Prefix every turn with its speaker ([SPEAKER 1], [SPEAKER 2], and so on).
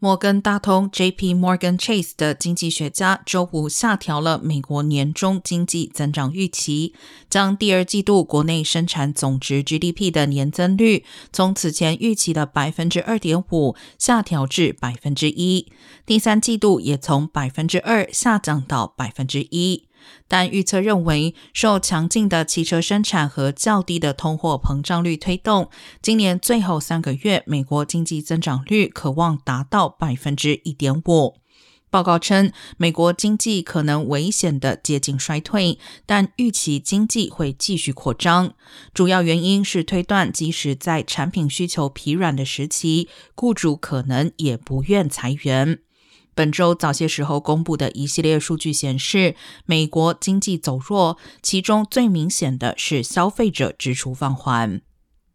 [SPEAKER 1] 摩根大通 （J.P. Morgan Chase） 的经济学家周五下调了美国年中经济增长预期，将第二季度国内生产总值 （GDP） 的年增率从此前预期的百分之二点五下调至百分之一，第三季度也从百分之二下降到百分之一。但预测认为，受强劲的汽车生产和较低的通货膨胀率推动，今年最后三个月美国经济增长率可望达到百分之一点五。报告称，美国经济可能危险的接近衰退，但预期经济会继续扩张。主要原因是推断，即使在产品需求疲软的时期，雇主可能也不愿裁员。本周早些时候公布的一系列数据显示，美国经济走弱，其中最明显的是消费者支出放缓。